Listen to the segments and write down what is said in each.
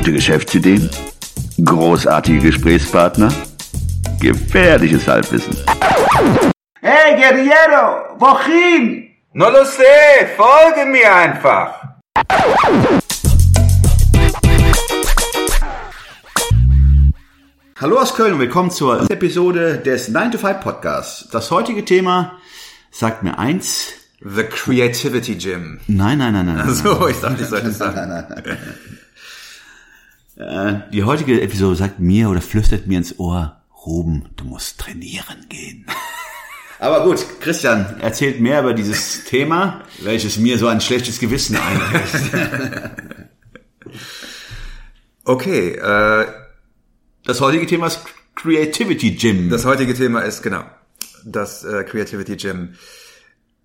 Gute Geschäftsideen? Großartige Gesprächspartner? Gefährliches Halbwissen. Hey Guerriero, wohin? No lo sé, folge mir einfach. Hallo aus Köln und willkommen zur Episode des 9 to 5 Podcasts. Das heutige Thema sagt mir eins. The Creativity Gym. Nein, nein, nein, nein. nein, So, ich dachte, ich sollte es sagen. nein, nein, nein. Äh, Die heutige Episode sagt mir oder flüstert mir ins Ohr, Ruben, du musst trainieren gehen. Aber gut, Christian erzählt mehr über dieses Thema, welches mir so ein schlechtes Gewissen einreicht. Okay, äh, Das heutige Thema ist Creativity Gym. das heutige Thema ist genau das äh, Creativity Gym.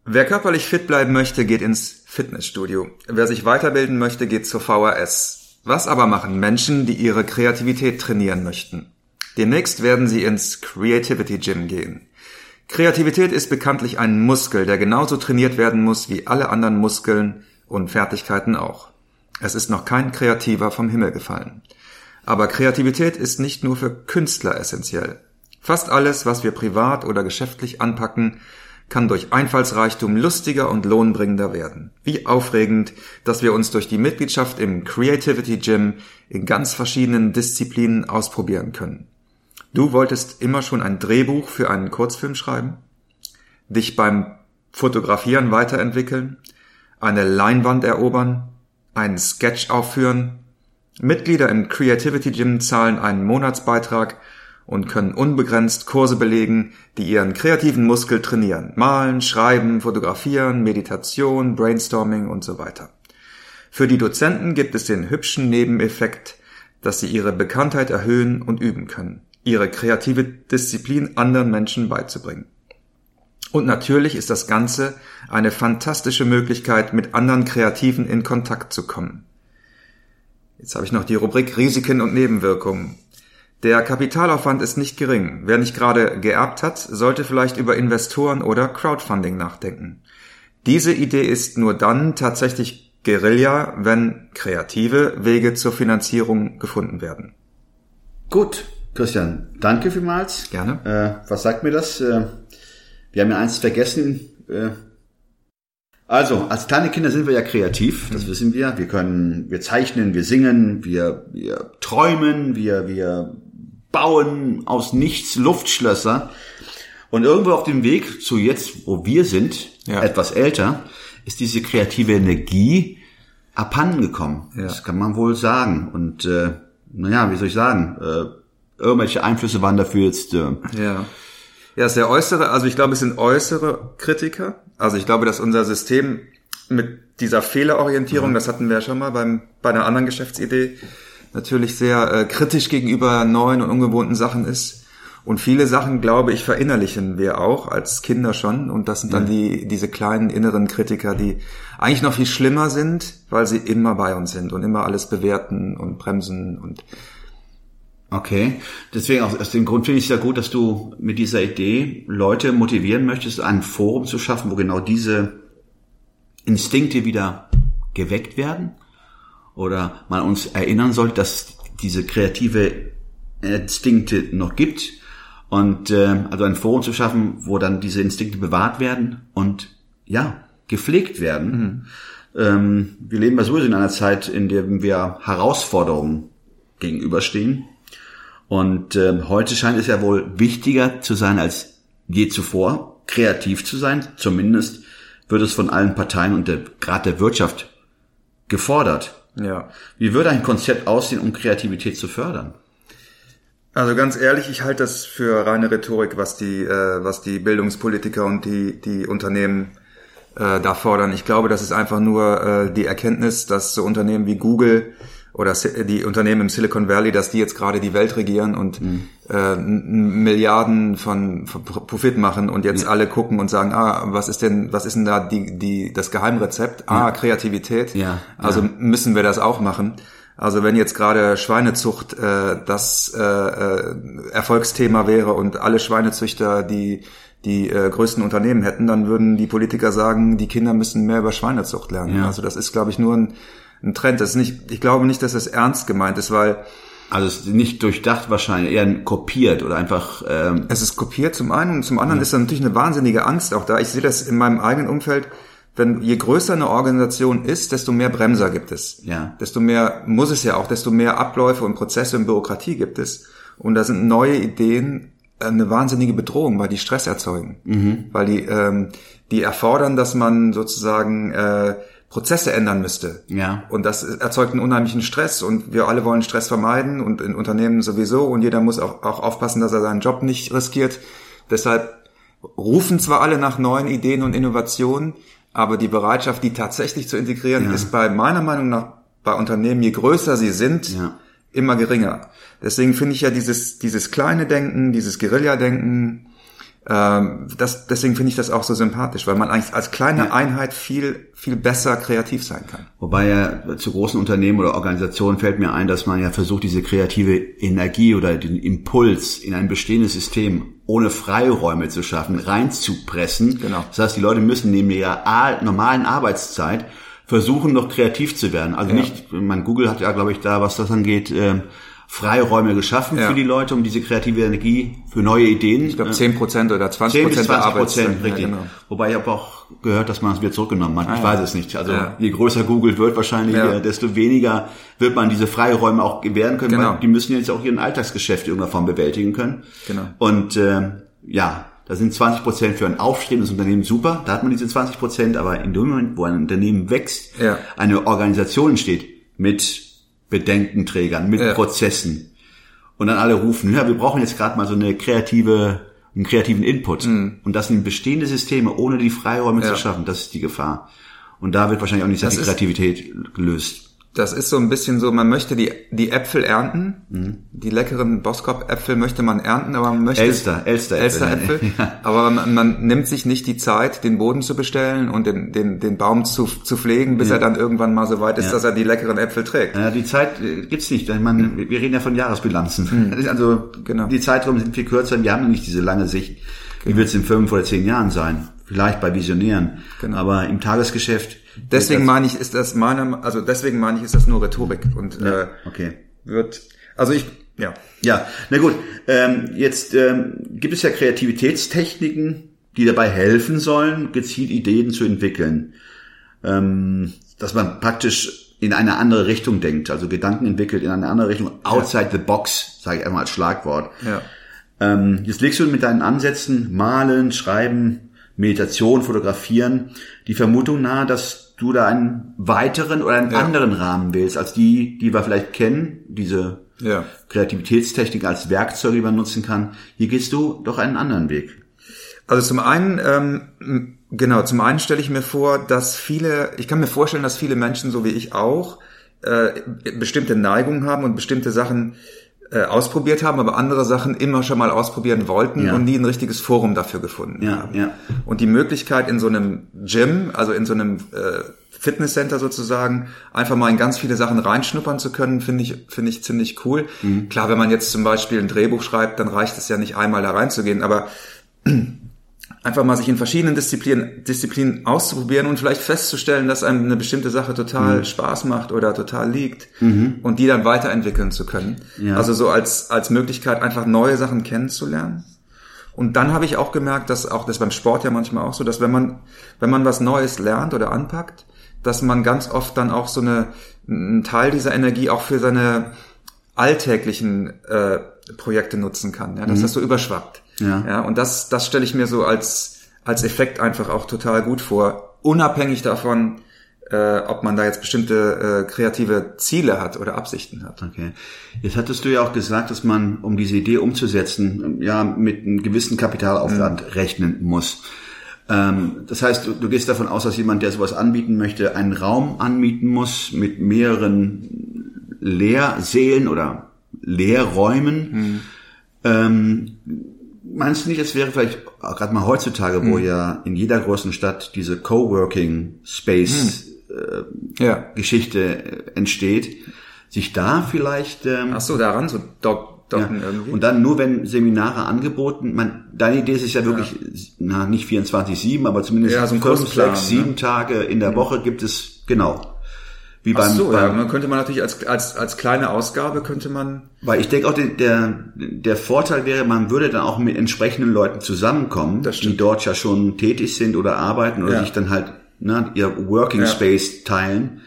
Wer körperlich fit bleiben möchte, geht ins Fitnessstudio. Wer sich weiterbilden möchte, geht zur VHS. Was aber machen Menschen, die ihre Kreativität trainieren möchten? Demnächst werden sie ins Creativity Gym gehen. Kreativität ist bekanntlich ein Muskel, der genauso trainiert werden muss wie alle anderen Muskeln und Fertigkeiten auch. Es ist noch kein Kreativer vom Himmel gefallen. Aber Kreativität ist nicht nur für Künstler essentiell. Fast alles, was wir privat oder geschäftlich anpacken, kann durch Einfallsreichtum lustiger und lohnbringender werden. Wie aufregend, dass wir uns durch die Mitgliedschaft im Creativity Gym in ganz verschiedenen Disziplinen ausprobieren können. Du wolltest immer schon ein Drehbuch für einen Kurzfilm schreiben? Dich beim Fotografieren weiterentwickeln? Eine Leinwand erobern? Einen Sketch aufführen? Mitglieder im Creativity Gym zahlen einen Monatsbeitrag und können unbegrenzt Kurse belegen, die ihren kreativen Muskel trainieren. Malen, schreiben, fotografieren, Meditation, Brainstorming und so weiter. Für die Dozenten gibt es den hübschen Nebeneffekt, dass sie ihre Bekanntheit erhöhen und üben können, ihre kreative Disziplin anderen Menschen beizubringen. Und natürlich ist das Ganze eine fantastische Möglichkeit, mit anderen Kreativen in Kontakt zu kommen. Jetzt habe ich noch die Rubrik Risiken und Nebenwirkungen. Der Kapitalaufwand ist nicht gering. Wer nicht gerade geerbt hat, sollte vielleicht über Investoren oder Crowdfunding nachdenken. Diese Idee ist nur dann tatsächlich Guerilla, wenn kreative Wege zur Finanzierung gefunden werden. Gut, Christian, danke vielmals. Gerne. Äh, was sagt mir das? Äh, wir haben ja eins vergessen. Äh, also, als kleine Kinder sind wir ja kreativ, das wissen wir. Wir können, wir zeichnen, wir singen, wir, wir träumen, wir, wir bauen aus nichts Luftschlösser. Und irgendwo auf dem Weg zu jetzt, wo wir sind, Ja. etwas älter, ist diese kreative Energie abhanden gekommen. Ja. Das kann man wohl sagen. Und äh, naja, wie soll ich sagen? Äh, irgendwelche Einflüsse waren dafür jetzt. Äh, Ja. Ja, ist der äußere, also ich glaube, es sind äußere Kritiker. Also ich glaube, dass unser System mit dieser Fehlerorientierung, das hatten wir ja schon mal beim, bei einer anderen Geschäftsidee, natürlich sehr äh, kritisch gegenüber neuen und ungewohnten Sachen ist. Und viele Sachen, glaube ich, verinnerlichen wir auch als Kinder schon. Und das sind dann die, diese kleinen inneren Kritiker, die eigentlich noch viel schlimmer sind, weil sie immer bei uns sind und immer alles bewerten und bremsen und Okay, deswegen aus, aus dem Grund finde ich es ja gut, dass du mit dieser Idee Leute motivieren möchtest, ein Forum zu schaffen, wo genau diese Instinkte wieder geweckt werden oder man uns erinnern soll, dass diese kreative Instinkte noch gibt und äh, also ein Forum zu schaffen, wo dann diese Instinkte bewahrt werden und ja gepflegt werden. Ähm, wir leben ja sowieso in einer Zeit, in der wir Herausforderungen gegenüberstehen. Und ähm, heute scheint es ja wohl wichtiger zu sein als je zuvor, kreativ zu sein. Zumindest wird es von allen Parteien und der, gerade der Wirtschaft gefordert. Ja. Wie würde ein Konzept aussehen, um Kreativität zu fördern? Also ganz ehrlich, ich halte das für reine Rhetorik, was die, äh, was die Bildungspolitiker und die, die Unternehmen äh, da fordern. Ich glaube, das ist einfach nur äh, die Erkenntnis, dass so Unternehmen wie Google oder die Unternehmen im Silicon Valley, dass die jetzt gerade die Welt regieren und äh, Milliarden von, von Pro- Profit machen und jetzt alle gucken und sagen, ah, was ist denn, was ist denn da die, die, das Geheimrezept? Ah, Kreativität. Ja, Also ja. müssen wir das auch machen. Also wenn jetzt gerade Schweinezucht äh, das äh, äh, Erfolgsthema wäre und alle Schweinezüchter die die äh, größten Unternehmen hätten, dann würden die Politiker sagen, die Kinder müssen mehr über Schweinezucht lernen. Ja. Also das ist, glaube ich, nur ein ein Trend. Das ist nicht, ich glaube nicht, dass das ernst gemeint ist, weil Also nicht durchdacht wahrscheinlich, eher kopiert oder einfach ähm, es ist kopiert zum einen und zum anderen ist da natürlich eine wahnsinnige Angst auch da. Ich sehe das in meinem eigenen Umfeld. Wenn je größer eine Organisation ist, desto mehr Bremser gibt es. Ja. Desto mehr muss es ja auch, desto mehr Abläufe und Prozesse und Bürokratie gibt es. Und da sind neue Ideen eine wahnsinnige Bedrohung, weil die Stress erzeugen. Mhm. Weil die, ähm, die erfordern, dass man sozusagen äh, Prozesse ändern müsste. Ja. Und das erzeugt einen unheimlichen Stress und wir alle wollen Stress vermeiden und in Unternehmen sowieso und jeder muss auch, auch aufpassen, dass er seinen Job nicht riskiert. Deshalb rufen zwar alle nach neuen Ideen und Innovationen, aber die Bereitschaft, die tatsächlich zu integrieren, Ja. ist bei meiner Meinung nach bei Unternehmen, je größer sie sind, Ja. immer geringer. Deswegen finde ich ja dieses, dieses kleine Denken, dieses Guerilla-Denken, ähm, das, deswegen finde ich das auch so sympathisch, weil man eigentlich als kleine Einheit viel, viel besser kreativ sein kann. Wobei ja zu großen Unternehmen oder Organisationen fällt mir ein, dass man ja versucht, diese kreative Energie oder den Impuls in ein bestehendes System ohne Freiräume zu schaffen, reinzupressen. Genau. Das heißt, die Leute müssen neben ihrer normalen Arbeitszeit versuchen, noch kreativ zu werden. Also Ja. nicht, man Google hat ja, glaube ich, da, was das angeht, ähm, Freiräume geschaffen Ja. für die Leute, um diese kreative Energie für neue Ideen. Ich glaube 10% oder 20% 10 bis 20 der Prozent, richtig. Ja, genau. Wobei ich habe auch gehört, dass man es wieder zurückgenommen hat. ich ja. weiß es nicht. Also Ja. je größer Google wird wahrscheinlich, äh, desto weniger wird man diese Freiräume auch gewähren können, Genau. weil die müssen jetzt auch ihren Alltagsgeschäft in irgendeiner Form bewältigen können. Genau. Und ähm, ja, da sind 20 Prozent für ein aufstrebendes Unternehmen super. Da hat man diese 20 Prozent, aber in dem Moment, wo ein Unternehmen wächst, eine Organisation entsteht mit Bedenkenträgern, mit Ja. Prozessen und dann alle rufen, ja, wir brauchen jetzt gerade mal so eine kreative, einen kreativen Input. Und das sind bestehende Systeme, ohne die Freiräume Mhm. Ja. zu schaffen. Das ist die Gefahr. Und da wird wahrscheinlich auch nicht sehr viel Kreativität gelöst. Das ist so ein bisschen so, man möchte die, die Äpfel ernten, Mhm. die leckeren Boskop-Äpfel möchte man ernten, aber man möchte... Elster, Elster-Äpfel, Elster-Äpfel. Ja. Aber man, man nimmt sich nicht die Zeit, den Boden zu bestellen und den, den, den Baum zu, zu pflegen, bis er dann irgendwann mal so weit ist, Ja. dass er die leckeren Äpfel trägt. Ja, die Zeit äh, gibt's nicht. Ich meine, wir reden ja von Jahresbilanzen. Also Genau. die Zeiträume sind viel kürzer. Wir haben ja nicht diese lange Sicht. Wie wird es in fünf oder zehn Jahren sein? Vielleicht bei Visionären. Genau. Aber im Tagesgeschäft. Deswegen meine ich, ist das meiner, also deswegen meine ich, ist das nur Rhetorik und das, äh, okay. wird, also ich, ja, Ja, na gut. Ähm, jetzt ähm, gibt es ja Kreativitätstechniken, die dabei helfen sollen, gezielt Ideen zu entwickeln. Ähm, dass man praktisch in eine andere Richtung denkt, also Gedanken entwickelt in eine andere Richtung, outside the box, sage ich einmal als Schlagwort. ja. Ähm, jetzt legst du mit deinen Ansätzen Malen, Schreiben, Meditation, Fotografieren die Vermutung nahe, dass du da einen weiteren oder einen Ja. anderen Rahmen wählst, als die, die wir vielleicht kennen, diese Ja. Kreativitätstechnik als Werkzeug, die man nutzen kann. Hier gehst du doch einen anderen Weg. Also zum einen, ähm, genau, zum einen stelle ich mir vor, dass viele, ich kann mir vorstellen, dass viele Menschen, so wie ich auch, äh, bestimmte Neigungen haben und bestimmte Sachen äh, ausprobiert haben, aber andere Sachen immer schon mal ausprobieren wollten Ja. und nie ein richtiges Forum dafür gefunden Ja, haben. ja. Und die Möglichkeit in so einem Gym, also in so einem äh, Fitnesscenter sozusagen, einfach mal in ganz viele Sachen reinschnuppern zu können, finde ich, finde ich ziemlich cool. Mhm. Klar, wenn man jetzt zum Beispiel ein Drehbuch schreibt, dann reicht es ja nicht einmal da reinzugehen, aber einfach mal sich in verschiedenen Disziplinen, Disziplinen auszuprobieren und vielleicht festzustellen, dass einem eine bestimmte Sache total Mhm. Spaß macht oder total liegt und die dann weiterentwickeln zu können. Ja. Also so als, als Möglichkeit, einfach neue Sachen kennenzulernen. Und dann habe ich auch gemerkt, dass auch das beim Sport ja manchmal auch so, dass wenn man, wenn man was Neues lernt oder anpackt, dass man ganz oft dann auch so eine, einen Teil dieser Energie auch für seine alltäglichen äh, Projekte nutzen kann, ja, dass das so überschwappt. Ja. ja und das, das stelle ich mir so als, als Effekt einfach auch total gut vor, unabhängig davon, äh, ob man da jetzt bestimmte äh, kreative Ziele hat oder Absichten hat. Okay. Jetzt hattest du ja auch gesagt, dass man, um diese Idee umzusetzen, ja, mit einem gewissen Kapitalaufwand rechnen muss. Ähm, das heißt, du, du gehst davon aus, dass jemand, der sowas anbieten möchte, einen Raum anmieten muss mit mehreren Lehrsälen oder Lehrräumen. Ähm, meinst du nicht, es wäre vielleicht gerade mal heutzutage, wo ja in jeder großen Stadt diese Coworking Space Ja. Geschichte äh, entsteht, sich da vielleicht ähm, Ach so, daran so dock, ja. docken irgendwie. und dann nur wenn Seminare angeboten, man, deine Idee ist es ja wirklich, na nicht 24/7, aber zumindest Ja, so ein sechs, sieben ne? Tage in der Woche gibt es genau. Wie Ach beim, so, ja, beim man könnte man natürlich als, als, als kleine Ausgabe könnte man, Weil ich denke auch, der, der, Vorteil wäre, man würde dann auch mit entsprechenden Leuten zusammenkommen, die dort ja schon tätig sind oder arbeiten oder Ja. sich dann halt ne, ihr Working Ja. Space teilen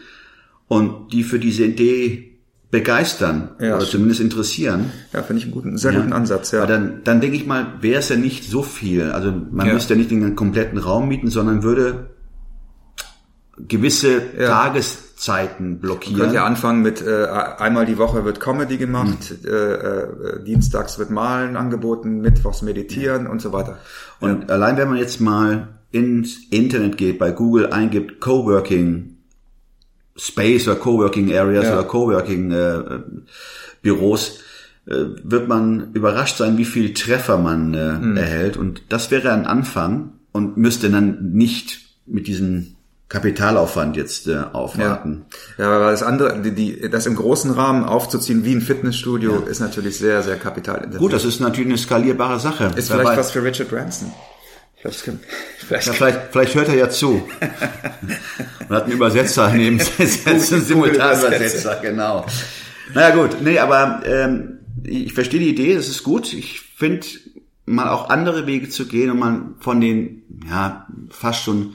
und die für diese Idee begeistern Ja, oder zumindest interessieren. ja, finde ich einen guten, sehr guten Ansatz, ja. Weil dann, dann denke ich mal, wäre es ja nicht so viel. Also man Ja. müsste ja nicht den kompletten Raum mieten, sondern würde gewisse Ja. Tageszeiten Man blockieren. könnte ja anfangen mit äh, einmal die Woche wird Comedy gemacht, Hm. äh, äh, dienstags wird Malen angeboten, mittwochs meditieren und so weiter. Und allein wenn man jetzt mal ins Internet geht, bei Google eingibt Coworking Space oder Coworking Areas Ja. oder Coworking äh, Büros, äh, wird man überrascht sein, wie viel Treffer man äh, Hm. erhält. Und das wäre ein Anfang und müsste dann nicht mit diesem Kapitalaufwand jetzt äh, aufwarten. Ja, aber das andere, die, die, das im großen Rahmen aufzuziehen wie ein Fitnessstudio ist natürlich sehr, sehr kapitalintensiv. Gut, das ist natürlich eine skalierbare Sache. ist vielleicht was für Richard Branson. Ich glaub, kann, vielleicht Ja, vielleicht, vielleicht hört er ja zu. Man hat einen Übersetzer neben einen Simultanübersetzer, genau. Naja gut, nee, aber ähm, ich verstehe die Idee, das ist gut. Ich finde mal auch andere Wege zu gehen und mal von den ja fast schon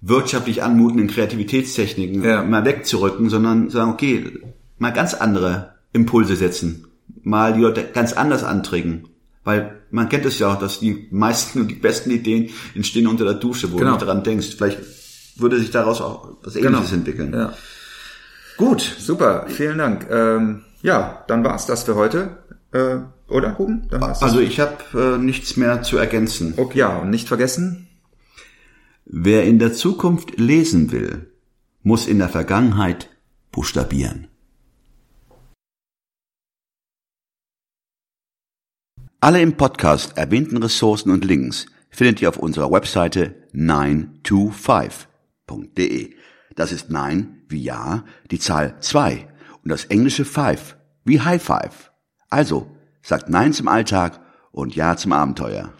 wirtschaftlich anmutenden Kreativitätstechniken Ja. mal wegzurücken, sondern sagen, okay, mal ganz andere Impulse setzen, mal die Leute ganz anders anträgen. Weil man kennt es ja auch, dass die meisten und die besten Ideen entstehen unter der Dusche, wo Genau. du nicht daran denkst. Vielleicht würde sich daraus auch was Ähnliches entwickeln. Ja. Gut. Super, vielen Dank. Ähm, ja, dann war's das für heute. Äh, oder, Ruben? War's. Also ich habe äh, nichts mehr zu ergänzen. okay, ja, und nicht vergessen, Wer in der Zukunft lesen will, muss in der Vergangenheit buchstabieren. Alle im Podcast erwähnten Ressourcen und Links findet ihr auf unserer Webseite 925.de. Das ist 9 wie Ja, die Zahl 2 und das englische 5 wie High Five. Also, sagt Nein zum Alltag und Ja zum Abenteuer.